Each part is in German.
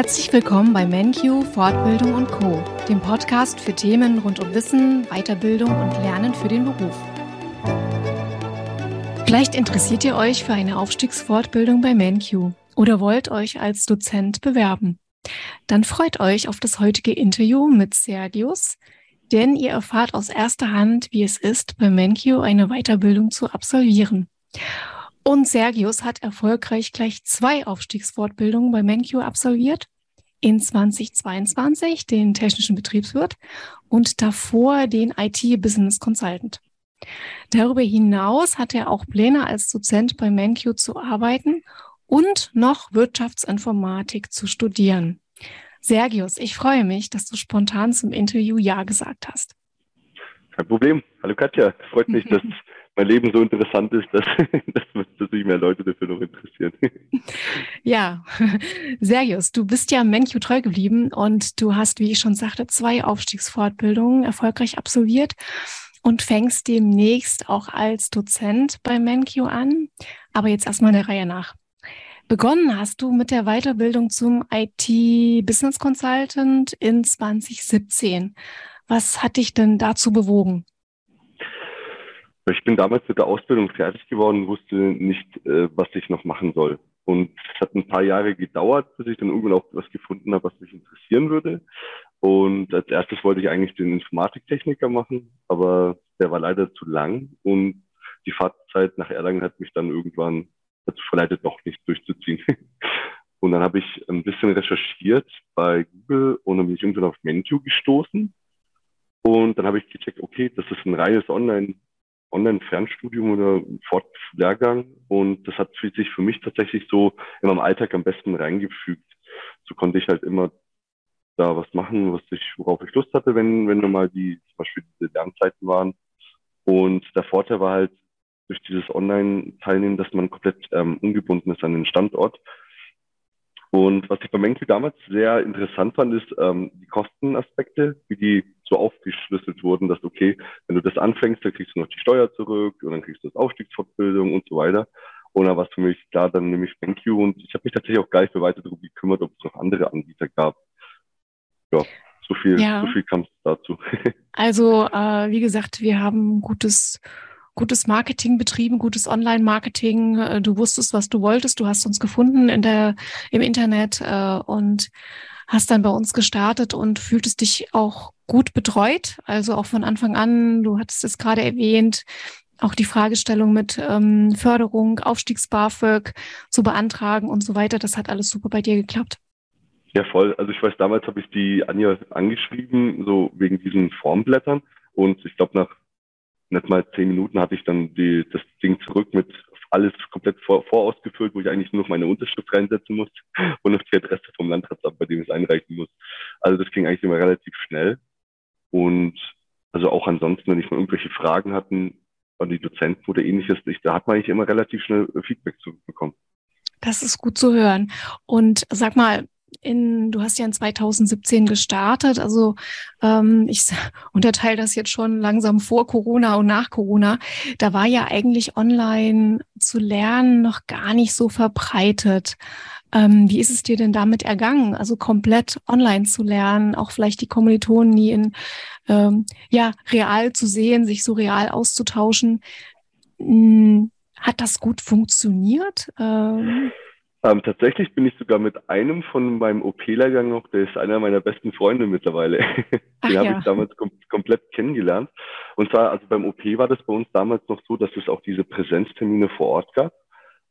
Herzlich willkommen bei MenQ Fortbildung und Co, dem Podcast für Themen rund um Wissen, Weiterbildung und Lernen für den Beruf. Vielleicht interessiert ihr euch für eine Aufstiegsfortbildung bei MenQ oder wollt euch als Dozent bewerben. Dann freut euch auf das heutige Interview mit Sergius, denn ihr erfahrt aus erster Hand, wie es ist, bei MenQ eine Weiterbildung zu absolvieren. Und Sergius hat erfolgreich gleich zwei Aufstiegsfortbildungen bei MenQ absolviert. In 2022 den technischen Betriebswirt und davor den IT-Business Consultant. Darüber hinaus hat er auch Pläne, als Dozent bei MenQ zu arbeiten und noch Wirtschaftsinformatik zu studieren. Sergius, ich freue mich, dass du spontan zum Interview Ja gesagt hast. Kein Problem. Hallo Katja, freut mich, dass mein Leben so interessant ist, dass, dass, sich mehr Leute dafür noch interessieren. Ja, Sergius, du bist ja MenQ treu geblieben und du hast, wie ich schon sagte, zwei Aufstiegsfortbildungen erfolgreich absolviert und fängst demnächst auch als Dozent bei MenQ an. Aber jetzt erstmal der Reihe nach. Begonnen hast du mit der Weiterbildung zum IT-Business Consultant in 2017. Was hat dich denn dazu bewogen? Ich bin damals mit der Ausbildung fertig geworden, wusste nicht, äh, was ich noch machen soll. Und es hat ein paar Jahre gedauert, bis ich dann irgendwann auch was gefunden habe, was mich interessieren würde. Und als erstes wollte ich eigentlich den Informatiktechniker machen, aber der war leider zu lang und die Fahrtzeit nach Erlangen hat mich dann irgendwann dazu verleitet, doch nicht durchzuziehen. Und dann habe ich ein bisschen recherchiert bei Google und dann bin ich irgendwann auf Menu gestoßen. Und dann habe ich gecheckt, okay, das ist ein reines Online, Online-Fernstudium oder Fortlehrgang. Und das hat sich für mich tatsächlich so in meinem Alltag am besten reingefügt. So konnte ich halt immer da was machen, was ich, worauf ich Lust hatte, wenn, wenn mal die, zum Beispiel diese Lernzeiten waren. Und der Vorteil war halt durch dieses Online-Teilnehmen, dass man komplett ähm, ungebunden ist an den Standort. Und was ich bei Menke damals sehr interessant fand, ist ähm, die Kostenaspekte, wie die so aufgeschlüsselt wurden, dass okay, wenn du das anfängst, dann kriegst du noch die Steuer zurück und dann kriegst du das Aufstiegsfortbildung und so weiter. Und da war es für mich klar, dann nehme ich Thank You und ich habe mich tatsächlich auch gar nicht mehr weiter darum gekümmert, ob es noch andere Anbieter gab ja, so viel, ja. so viel kam es dazu. also, äh, wie gesagt, wir haben gutes, gutes Marketing betrieben, gutes Online-Marketing. Äh, du wusstest, was du wolltest. Du hast uns gefunden in der, im Internet äh, und hast dann bei uns gestartet und fühltest dich auch gut betreut. Also auch von Anfang an, du hattest es gerade erwähnt, auch die Fragestellung mit ähm, Förderung, Aufstiegs-BAföG zu beantragen und so weiter. Das hat alles super bei dir geklappt. Ja, voll. Also ich weiß, damals habe ich die Anja angeschrieben, so wegen diesen Formblättern. Und ich glaube, nach nicht mal zehn Minuten hatte ich dann die, das Ding zurück mit alles komplett vor, vorausgefüllt, wo ich eigentlich nur noch meine Unterschrift reinsetzen muss und noch die Adresse vom Landratsamt, bei dem ich es einreichen muss. Also das ging eigentlich immer relativ schnell. Und also auch ansonsten, wenn ich mal irgendwelche Fragen hatten an die Dozenten oder ähnliches, ich, da hat man eigentlich immer relativ schnell Feedback zurückbekommen. Das ist gut zu hören. Und sag mal, in, du hast ja in 2017 gestartet, also ähm, ich unterteile das jetzt schon langsam vor Corona und nach Corona. Da war ja eigentlich online zu lernen noch gar nicht so verbreitet. Ähm, wie ist es dir denn damit ergangen? Also komplett online zu lernen, auch vielleicht die Kommilitonen nie in ähm, ja real zu sehen, sich so real auszutauschen. Hm, hat das gut funktioniert? Ähm, ähm, tatsächlich bin ich sogar mit einem von meinem OP-Lehrgang noch, der ist einer meiner besten Freunde mittlerweile. Den habe ja. ich damals kom komplett kennengelernt. Und zwar, also beim OP war das bei uns damals noch so, dass es auch diese Präsenztermine vor Ort gab.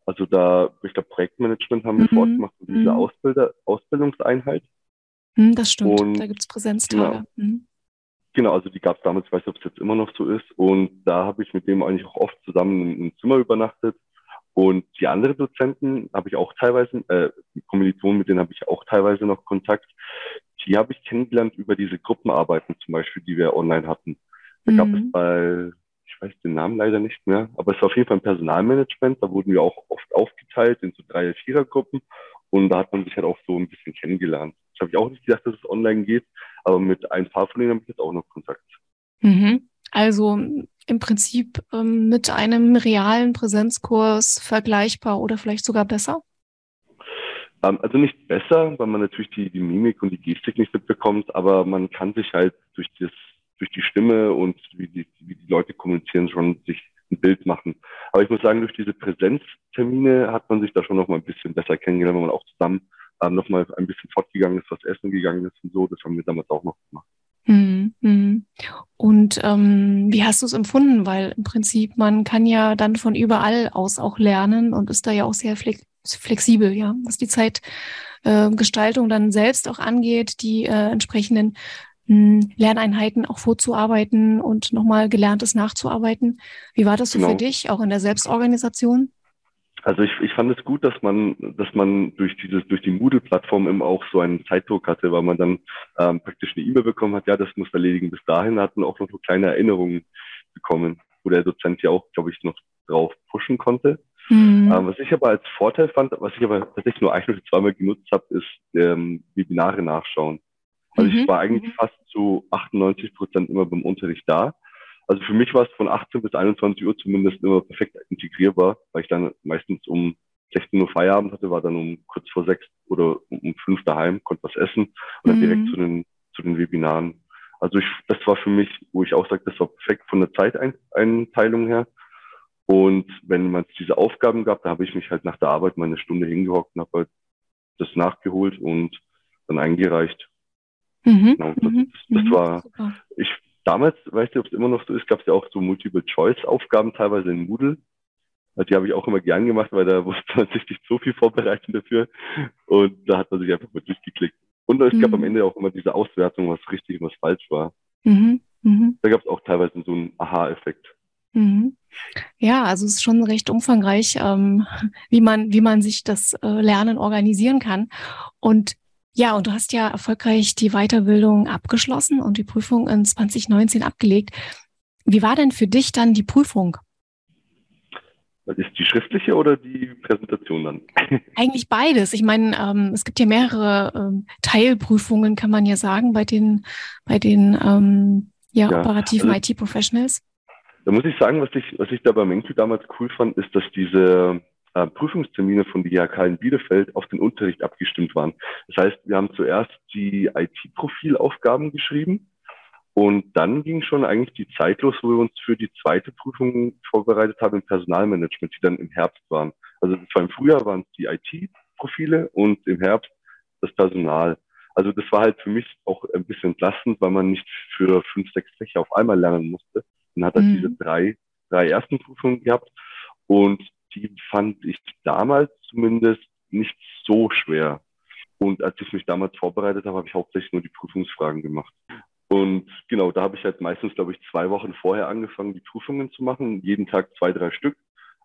Also da, ich glaube, Projektmanagement haben wir mhm. fortgemacht und diese mhm. Ausbilder, Ausbildungseinheit. Mhm, das stimmt, und, da gibt's Präsenztage. Genau. Mhm. Genau, also die gab es damals, ich weiß nicht, ob es jetzt immer noch so ist. Und da habe ich mit dem eigentlich auch oft zusammen im Zimmer übernachtet und die anderen Dozenten habe ich auch teilweise, äh, Kommilitonen, mit denen habe ich auch teilweise noch Kontakt. Die habe ich kennengelernt über diese Gruppenarbeiten zum Beispiel, die wir online hatten. Da gab es mhm. bei, ich weiß den Namen leider nicht mehr, aber es war auf jeden Fall ein Personalmanagement. Da wurden wir auch oft aufgeteilt in so drei, vierer Gruppen. Und da hat man sich halt auch so ein bisschen kennengelernt. Ich habe ich auch nicht gedacht, dass es online geht, aber mit ein paar von denen habe ich jetzt auch noch Kontakt. Mhm. Also im Prinzip ähm, mit einem realen Präsenzkurs vergleichbar oder vielleicht sogar besser? Ähm, also nicht besser, weil man natürlich die, die Mimik und die Gestik nicht mitbekommt, aber man kann sich halt durch, das, durch die Stimme und wie die, wie die Leute kommunizieren schon sich ein Bild machen. Aber ich muss sagen, durch diese Präsenztermine hat man sich da schon noch mal ein bisschen besser kennengelernt, wenn man auch zusammen ähm, noch mal ein bisschen fortgegangen ist, was essen gegangen ist und so. Das haben wir damals auch noch gemacht. Mhm. Und ähm, wie hast du es empfunden? Weil im Prinzip man kann ja dann von überall aus auch lernen und ist da ja auch sehr flex flexibel, ja, was die Zeitgestaltung äh, dann selbst auch angeht, die äh, entsprechenden hm, Lerneinheiten auch vorzuarbeiten und nochmal Gelerntes nachzuarbeiten. Wie war das so genau. für dich, auch in der Selbstorganisation? Also ich, ich fand es gut, dass man, dass man durch dieses, durch die Moodle-Plattform immer auch so einen Zeitdruck hatte, weil man dann ähm, praktisch eine E-Mail bekommen hat, ja, das muss erledigen. Bis dahin hat man auch noch so kleine Erinnerungen bekommen, wo der Dozent ja auch, glaube ich, noch drauf pushen konnte. Mhm. Ähm, was ich aber als Vorteil fand, was ich aber tatsächlich nur ein oder zweimal genutzt habe, ist ähm, Webinare nachschauen. Also mhm. ich war eigentlich mhm. fast zu 98 Prozent immer beim Unterricht da also für mich war es von 18 bis 21 Uhr zumindest immer perfekt integrierbar, weil ich dann meistens um 16 Uhr Feierabend hatte, war dann um kurz vor sechs oder um fünf daheim, konnte was essen und dann mhm. direkt zu den, zu den Webinaren. Also ich, das war für mich, wo ich auch sage, das war perfekt von der Zeiteinteilung her. Und wenn man diese Aufgaben gab, da habe ich mich halt nach der Arbeit mal eine Stunde hingehockt und habe halt das nachgeholt und dann eingereicht. Mhm. Genau, das, mhm. das, das war, Super. ich damals, weißt du, ob es immer noch so ist, gab es ja auch so Multiple-Choice-Aufgaben teilweise in Moodle. Die habe ich auch immer gern gemacht, weil da musste man sich nicht so viel vorbereiten dafür. Und da hat man sich einfach mal durchgeklickt. Und es mhm. gab am Ende auch immer diese Auswertung, was richtig und was falsch war. Mhm. Mhm. Da gab es auch teilweise so einen Aha-Effekt. Mhm. Ja, also es ist schon recht umfangreich, ähm, wie man, wie man sich das äh, Lernen organisieren kann. Und ja, und du hast ja erfolgreich die Weiterbildung abgeschlossen und die Prüfung in 2019 abgelegt. Wie war denn für dich dann die Prüfung? Das ist die schriftliche oder die Präsentation dann? Eigentlich beides. Ich meine, ähm, es gibt ja mehrere ähm, Teilprüfungen, kann man ja sagen, bei den, bei den ähm, ja, ja, operativen also, IT-Professionals. Da muss ich sagen, was ich, was ich da bei Menku damals cool fand, ist, dass diese äh, Prüfungstermine von der IHK in Bielefeld auf den Unterricht abgestimmt waren. Das heißt, wir haben zuerst die IT-Profilaufgaben geschrieben und dann ging schon eigentlich die Zeit los, wo wir uns für die zweite Prüfung vorbereitet haben im Personalmanagement, die dann im Herbst waren. Also zwar im Frühjahr waren es die IT-Profile und im Herbst das Personal. Also das war halt für mich auch ein bisschen entlastend, weil man nicht für fünf, sechs Fächer auf einmal lernen musste. Man hat halt mhm. diese drei, drei ersten Prüfungen gehabt und die fand ich damals zumindest nicht so schwer. Und als ich mich damals vorbereitet habe, habe ich hauptsächlich nur die Prüfungsfragen gemacht. Und genau, da habe ich halt meistens, glaube ich, zwei Wochen vorher angefangen, die Prüfungen zu machen. Jeden Tag zwei, drei Stück.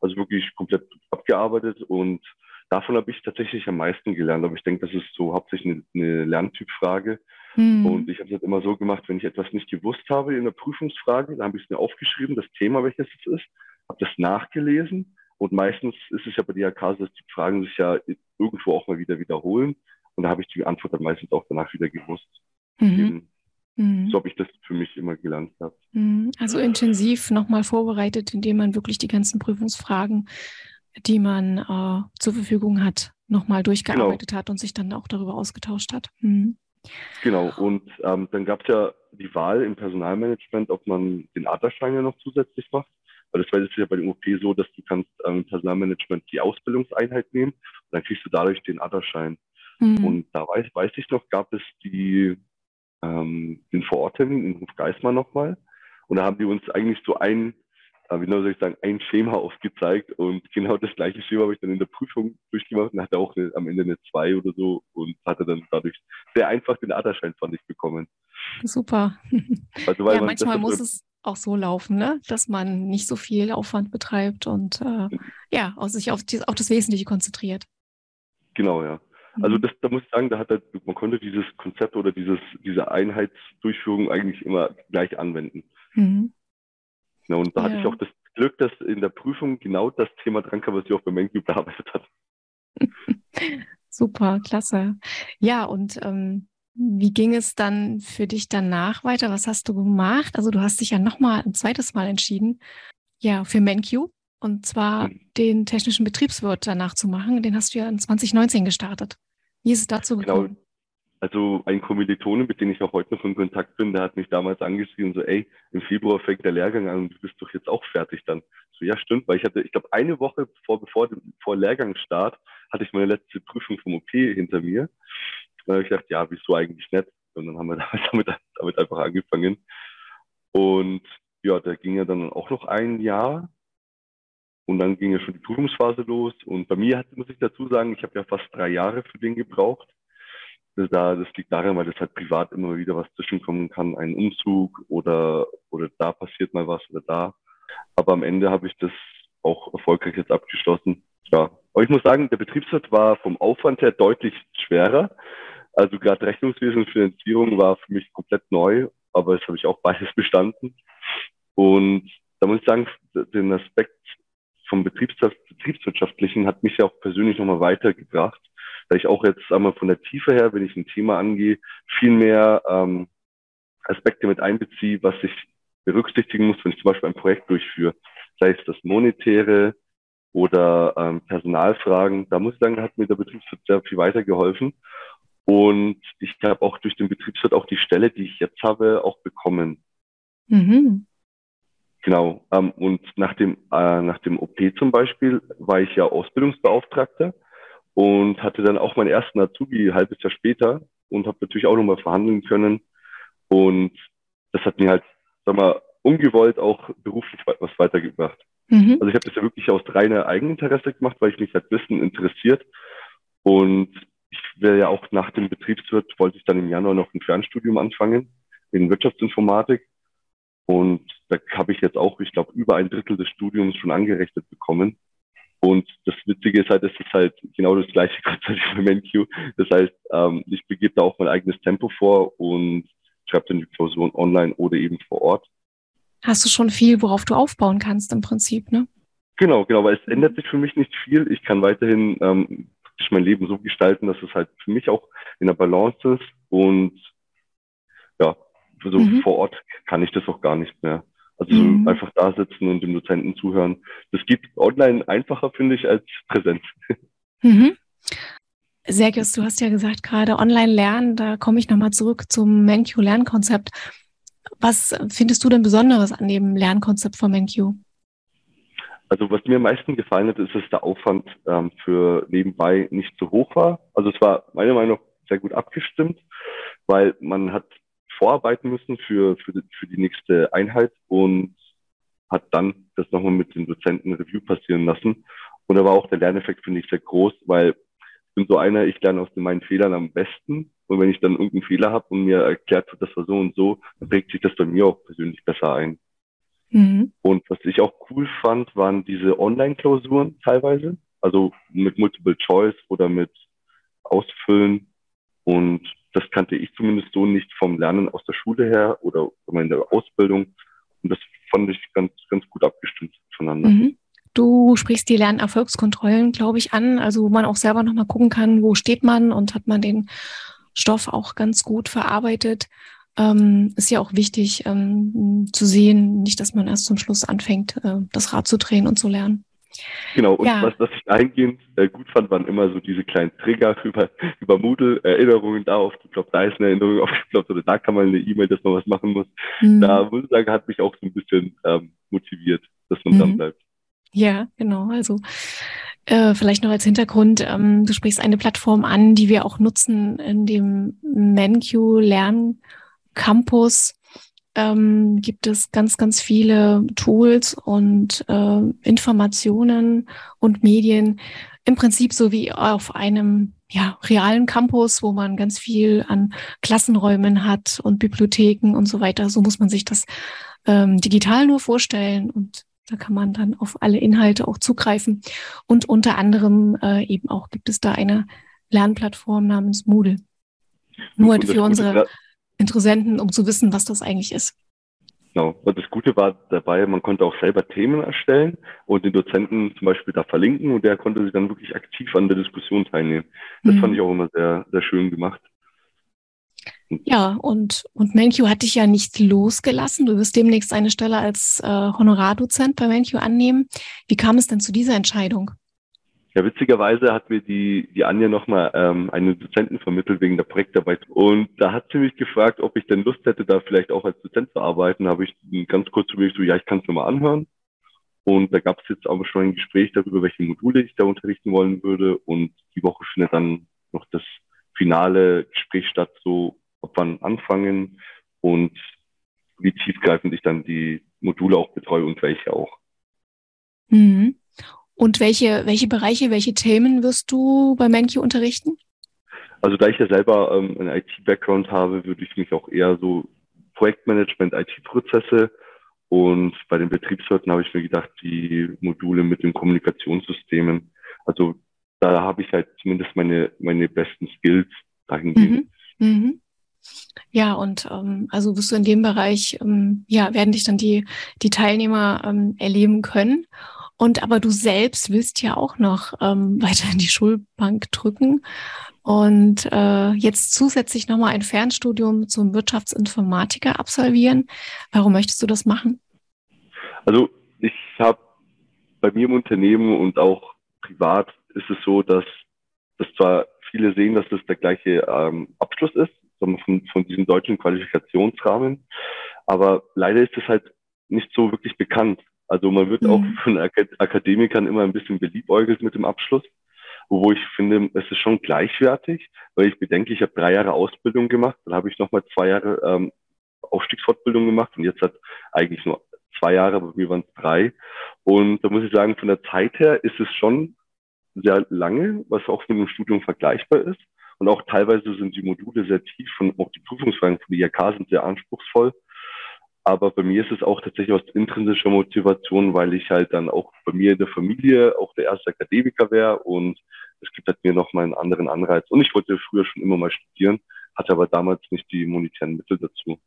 Also wirklich komplett abgearbeitet. Und davon habe ich tatsächlich am meisten gelernt. Aber ich denke, das ist so hauptsächlich eine, eine Lerntypfrage. Hm. Und ich habe es halt immer so gemacht, wenn ich etwas nicht gewusst habe in der Prüfungsfrage, dann habe ich es mir aufgeschrieben, das Thema, welches es ist, habe das nachgelesen und meistens ist es ja bei DRK so, dass die Fragen sich ja irgendwo auch mal wieder wiederholen. Und da habe ich die Antwort dann meistens auch danach wieder gewusst. Mhm. Mhm. So habe ich das für mich immer gelernt gehabt. Mhm. Also intensiv nochmal vorbereitet, indem man wirklich die ganzen Prüfungsfragen, die man äh, zur Verfügung hat, nochmal durchgearbeitet genau. hat und sich dann auch darüber ausgetauscht hat. Mhm. Genau, und ähm, dann gab es ja die Wahl im Personalmanagement, ob man den Adlerschein ja noch zusätzlich macht. Weil das ist ja bei dem OP so, dass du kannst ähm, Personalmanagement die Ausbildungseinheit nehmen und dann kriegst du dadurch den Adlerschein. Mhm. Und da weiß, weiß ich noch, gab es die, ähm, den Vororttermin in Hofgeismar nochmal. Und da haben die uns eigentlich so ein, äh, wie soll ich sagen, ein Schema aufgezeigt. Und genau das gleiche Schema habe ich dann in der Prüfung durchgemacht und hatte auch eine, am Ende eine 2 oder so und hatte dann dadurch sehr einfach den Adlerschein, fand ich, bekommen. Super. Also, weil ja, manchmal muss es auch so laufen, ne? dass man nicht so viel Aufwand betreibt und äh, ja, sich auf, die, auf das Wesentliche konzentriert. Genau, ja. Also mhm. das, da muss ich sagen, da hat er, man konnte dieses Konzept oder dieses, diese Einheitsdurchführung eigentlich immer gleich anwenden. Mhm. Ja, und da ja. hatte ich auch das Glück, dass in der Prüfung genau das Thema dran kam, was ich auch bei MenQ bearbeitet habe. Super, klasse. Ja, und ähm, wie ging es dann für dich danach weiter? Was hast du gemacht? Also du hast dich ja nochmal ein zweites Mal entschieden, ja, für MenQ Und zwar mhm. den technischen Betriebswirt danach zu machen. Den hast du ja in 2019 gestartet. Wie ist es dazu genau. gekommen? Genau. Also ein Kommilitone, mit dem ich auch heute noch in Kontakt bin, der hat mich damals angeschrieben, so, ey, im Februar fängt der Lehrgang an und du bist doch jetzt auch fertig dann. So, ja, stimmt, weil ich hatte, ich glaube, eine Woche vor, bevor, vor Lehrgangsstart hatte ich meine letzte Prüfung vom OP hinter mir. Da habe ich gedacht, ja, wieso eigentlich nicht? Und dann haben wir damit, damit einfach angefangen. Und ja, da ging ja dann auch noch ein Jahr. Und dann ging ja schon die Prüfungsphase los. Und bei mir hat, muss ich dazu sagen, ich habe ja fast drei Jahre für den gebraucht. Das, da, das liegt daran, weil das halt privat immer wieder was zwischenkommen kann, ein Umzug oder, oder da passiert mal was oder da. Aber am Ende habe ich das auch erfolgreich jetzt abgeschlossen. Ja, aber ich muss sagen, der Betriebswirt war vom Aufwand her deutlich schwerer. Also gerade Rechnungswesen und Finanzierung war für mich komplett neu, aber das habe ich auch beides bestanden. Und da muss ich sagen, den Aspekt vom Betriebswirtschaftlichen hat mich ja auch persönlich nochmal weitergebracht da ich auch jetzt einmal von der Tiefe her, wenn ich ein Thema angehe, viel mehr ähm, Aspekte mit einbeziehe, was ich berücksichtigen muss, wenn ich zum Beispiel ein Projekt durchführe, sei es das Monetäre oder ähm, Personalfragen. Da muss ich sagen, hat mir der Betriebswirt sehr viel weitergeholfen. Und ich habe auch durch den Betriebswirt auch die Stelle, die ich jetzt habe, auch bekommen. Mhm. Genau. Ähm, und nach dem, äh, nach dem OP zum Beispiel war ich ja Ausbildungsbeauftragter und hatte dann auch meinen ersten Azubi ein halbes Jahr später und habe natürlich auch nochmal verhandeln können. Und das hat mir halt, sag mal, ungewollt auch beruflich was weitergebracht. Mhm. Also ich habe das ja wirklich aus reiner Eigeninteresse gemacht, weil ich mich halt Wissen interessiert. Und ich wäre ja auch nach dem Betriebswirt, wollte ich dann im Januar noch ein Fernstudium anfangen in Wirtschaftsinformatik. Und da habe ich jetzt auch, ich glaube, über ein Drittel des Studiums schon angerechnet bekommen. Und das Witzige ist halt, es ist halt genau das gleiche Konzept wie beim MQ. Das heißt, ähm, ich begebe da auch mein eigenes Tempo vor und schreibe dann die Klausuren online oder eben vor Ort. Hast du schon viel, worauf du aufbauen kannst im Prinzip, ne? Genau, genau, weil es ändert sich für mich nicht viel. Ich kann weiterhin ähm, mein Leben so gestalten, dass es halt für mich auch in der Balance ist und ja, so mhm. vor Ort kann ich das auch gar nicht mehr. Also mhm. einfach da sitzen und dem Dozenten zuhören. Das geht online einfacher, finde ich, als Präsenz. Mhm. Sergius, du hast ja gesagt, gerade online lernen, da komme ich nochmal zurück zum MenQ-Lernkonzept. Was findest du denn Besonderes an dem Lernkonzept von MenQ? Also was mir am meisten gefallen hat, ist, dass der Aufwand ähm, für nebenbei nicht so hoch war. Also es war meiner Meinung nach sehr gut abgestimmt, weil man hat vorarbeiten müssen für, für, die, für die nächste Einheit und hat dann das nochmal mit den Dozenten Review passieren lassen. Und da war auch der Lerneffekt, finde ich, sehr groß, weil ich bin so einer, ich lerne aus meinen Fehlern am besten. Und wenn ich dann irgendeinen Fehler habe und mir erklärt wird, das war so und so, dann prägt sich das bei mir auch persönlich besser ein. Mhm. Und was ich auch cool fand, waren diese Online-Klausuren teilweise. Also mit Multiple Choice oder mit Ausfüllen. Und das kannte ich zumindest so nicht vom Lernen aus der Schule her oder in der Ausbildung. Und das fand ich ganz, ganz gut abgestimmt voneinander. Mhm. Du sprichst die Lernerfolgskontrollen, glaube ich, an, also wo man auch selber nochmal gucken kann, wo steht man und hat man den Stoff auch ganz gut verarbeitet. Ähm, ist ja auch wichtig ähm, zu sehen, nicht, dass man erst zum Schluss anfängt, äh, das Rad zu drehen und zu lernen. Genau, und ja. was, was ich eingehend äh, gut fand, waren immer so diese kleinen Trigger über, über Moodle, Erinnerungen da aufgeploppt, da ist eine Erinnerung aufgeploppt oder da kann man eine E-Mail, dass man was machen muss. Mhm. Da muss ich sagen, hat mich auch so ein bisschen ähm, motiviert, dass man mhm. dran bleibt. Ja, genau. Also äh, vielleicht noch als Hintergrund, ähm, du sprichst eine Plattform an, die wir auch nutzen in dem MenQ Lern Campus ähm, gibt es ganz, ganz viele Tools und äh, Informationen und Medien. Im Prinzip so wie auf einem ja, realen Campus, wo man ganz viel an Klassenräumen hat und Bibliotheken und so weiter. So muss man sich das ähm, digital nur vorstellen und da kann man dann auf alle Inhalte auch zugreifen. Und unter anderem äh, eben auch gibt es da eine Lernplattform namens Moodle. Nur für unsere Interessenten, um zu wissen, was das eigentlich ist. Genau. Und das Gute war dabei, man konnte auch selber Themen erstellen und den Dozenten zum Beispiel da verlinken und der konnte sich dann wirklich aktiv an der Diskussion teilnehmen. Das mhm. fand ich auch immer sehr, sehr schön gemacht. Ja, und, und MenQ hat dich ja nicht losgelassen. Du wirst demnächst eine Stelle als äh, Honorardozent bei MenQ annehmen. Wie kam es denn zu dieser Entscheidung? Ja, witzigerweise hat mir die, die Anja nochmal ähm, einen Dozenten vermittelt wegen der Projektarbeit. Und da hat sie mich gefragt, ob ich denn Lust hätte, da vielleicht auch als Dozent zu arbeiten. Da habe ich ganz kurz überlegt, so, ja, ich kann es mir mal anhören. Und da gab es jetzt aber schon ein Gespräch darüber, welche Module ich da unterrichten wollen würde. Und die Woche findet dann noch das finale Gespräch statt, so ob wann anfangen und wie tiefgreifend ich dann die Module auch betreue und welche auch. Mhm. Und welche, welche Bereiche, welche Themen wirst du bei MenQ unterrichten? Also da ich ja selber ähm, einen IT-Background habe, würde ich mich auch eher so Projektmanagement, IT-Prozesse und bei den Betriebswirten habe ich mir gedacht, die Module mit den Kommunikationssystemen, also da habe ich halt zumindest meine, meine besten Skills dahingehend. Mhm. Mhm. Ja, und ähm, also wirst du in dem Bereich, ähm, ja, werden dich dann die, die Teilnehmer ähm, erleben können. Und aber du selbst willst ja auch noch ähm, weiter in die Schulbank drücken und äh, jetzt zusätzlich nochmal ein Fernstudium zum Wirtschaftsinformatiker absolvieren. Warum möchtest du das machen? Also ich habe bei mir im Unternehmen und auch privat ist es so, dass, dass zwar viele sehen, dass das der gleiche ähm, Abschluss ist, von, von diesem deutschen Qualifikationsrahmen, aber leider ist es halt nicht so wirklich bekannt. Also man wird mhm. auch von Akademikern immer ein bisschen beliebäugelt mit dem Abschluss, wo ich finde, es ist schon gleichwertig, weil ich bedenke, ich habe drei Jahre Ausbildung gemacht, dann habe ich nochmal zwei Jahre ähm, Aufstiegsfortbildung gemacht und jetzt hat eigentlich nur zwei Jahre, aber wir waren drei. Und da muss ich sagen, von der Zeit her ist es schon sehr lange, was auch mit dem Studium vergleichbar ist. Und auch teilweise sind die Module sehr tief und auch die Prüfungsfragen von der IHK sind sehr anspruchsvoll. Aber bei mir ist es auch tatsächlich aus intrinsischer Motivation, weil ich halt dann auch bei mir in der Familie auch der erste Akademiker wäre und es gibt halt mir nochmal einen anderen Anreiz. Und ich wollte früher schon immer mal studieren, hatte aber damals nicht die monetären Mittel dazu.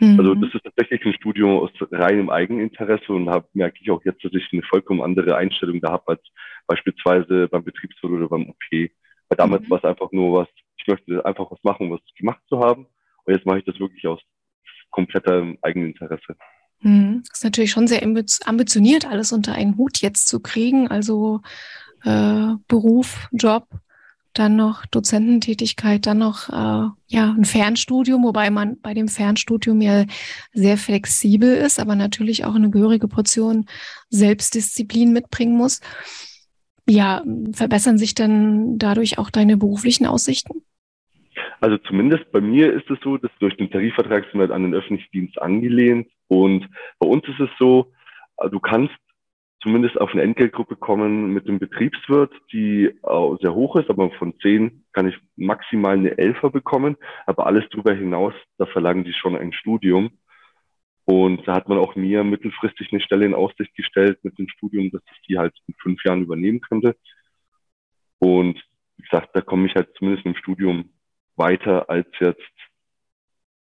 Mhm. Also das ist tatsächlich ein Studium aus reinem Eigeninteresse und hab, merke ich auch jetzt, dass ich eine vollkommen andere Einstellung da habe als beispielsweise beim Betriebswirt oder beim OP. Weil damals mhm. war es einfach nur was, ich möchte einfach was machen, was gemacht zu haben. Und jetzt mache ich das wirklich aus kompletter Eigeninteresse. Das ist natürlich schon sehr ambitioniert, alles unter einen Hut jetzt zu kriegen. Also äh, Beruf, Job, dann noch Dozententätigkeit, dann noch äh, ja ein Fernstudium, wobei man bei dem Fernstudium ja sehr flexibel ist, aber natürlich auch eine gehörige Portion Selbstdisziplin mitbringen muss. Ja, verbessern sich dann dadurch auch deine beruflichen Aussichten? Also zumindest bei mir ist es so, dass durch den Tarifvertrag sind wir an den öffentlichen Dienst angelehnt. Und bei uns ist es so, äh, du kannst zumindest auf eine Entgeltgruppe kommen mit dem Betriebswirt, die äh, sehr hoch ist, aber von zehn kann ich maximal eine Elfer bekommen. Aber alles darüber hinaus, da verlangen die schon ein Studium. Und da hat man auch mir mittelfristig eine Stelle in Aussicht gestellt mit dem Studium, dass ich die halt in fünf Jahren übernehmen könnte. Und wie gesagt, da komme ich halt zumindest im Studium weiter als jetzt,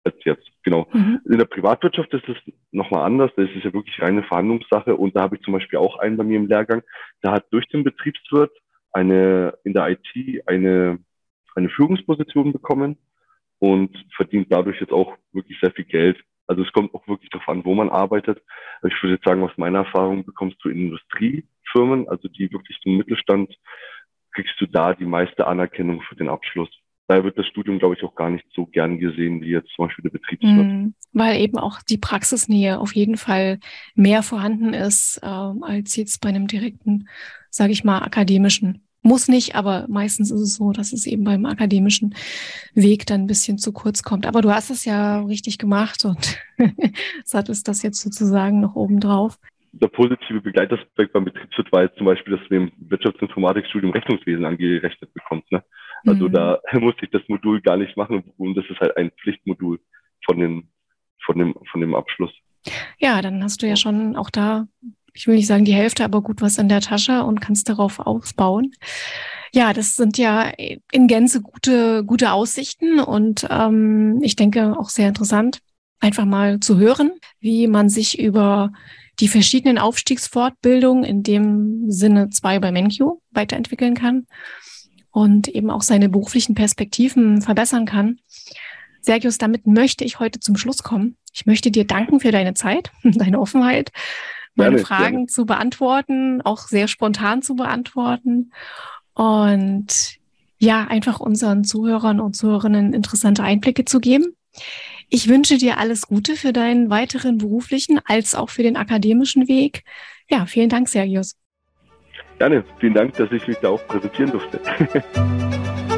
als jetzt, genau. Mhm. In der Privatwirtschaft ist es nochmal anders. Das ist ja wirklich reine Verhandlungssache. Und da habe ich zum Beispiel auch einen bei mir im Lehrgang, der hat durch den Betriebswirt eine, in der IT eine, eine Führungsposition bekommen und verdient dadurch jetzt auch wirklich sehr viel Geld. Also es kommt auch wirklich darauf an, wo man arbeitet. Ich würde jetzt sagen, aus meiner Erfahrung bekommst du in Industriefirmen, also die wirklich den Mittelstand, kriegst du da die meiste Anerkennung für den Abschluss daher wird das Studium, glaube ich, auch gar nicht so gern gesehen wie jetzt zum Beispiel der Betriebswirt. Mhm, weil eben auch die Praxisnähe auf jeden Fall mehr vorhanden ist, äh, als jetzt bei einem direkten, sage ich mal, akademischen. Muss nicht, aber meistens ist es so, dass es eben beim akademischen Weg dann ein bisschen zu kurz kommt. Aber du hast es ja richtig gemacht und sattelst das jetzt sozusagen noch oben drauf der positive Begleitaspekt beim Betriebswirt war jetzt zum Beispiel, dass du im Wirtschaftsinformatikstudium Rechnungswesen angerechnet bekommst. Ne? Also mhm. da muss ich das Modul gar nicht machen und das ist halt ein Pflichtmodul von dem, von dem, von dem Abschluss. Ja, dann hast du ja schon auch da, ich will nicht sagen die Hälfte, aber gut was in der Tasche und kannst darauf ausbauen. Ja, das sind ja in Gänze gute, gute Aussichten und ähm, ich denke auch sehr interessant, einfach mal zu hören, wie man sich über die verschiedenen Aufstiegsfortbildungen, in dem Sinne zwei bei MenQ, weiterentwickeln kann und eben auch seine beruflichen Perspektiven verbessern kann. Sergius, damit möchte ich heute zum Schluss kommen. Ich möchte dir danken für deine Zeit, deine Offenheit, meine gerne, Fragen gerne. zu beantworten, auch sehr spontan zu beantworten. Und ja, einfach unseren Zuhörern und Zuhörerinnen interessante Einblicke zu geben. Ich wünsche dir alles Gute für deinen weiteren beruflichen als auch für den akademischen Weg. Ja, vielen Dank, Sergius. Gerne. Vielen Dank, dass ich mich da auch präsentieren durfte.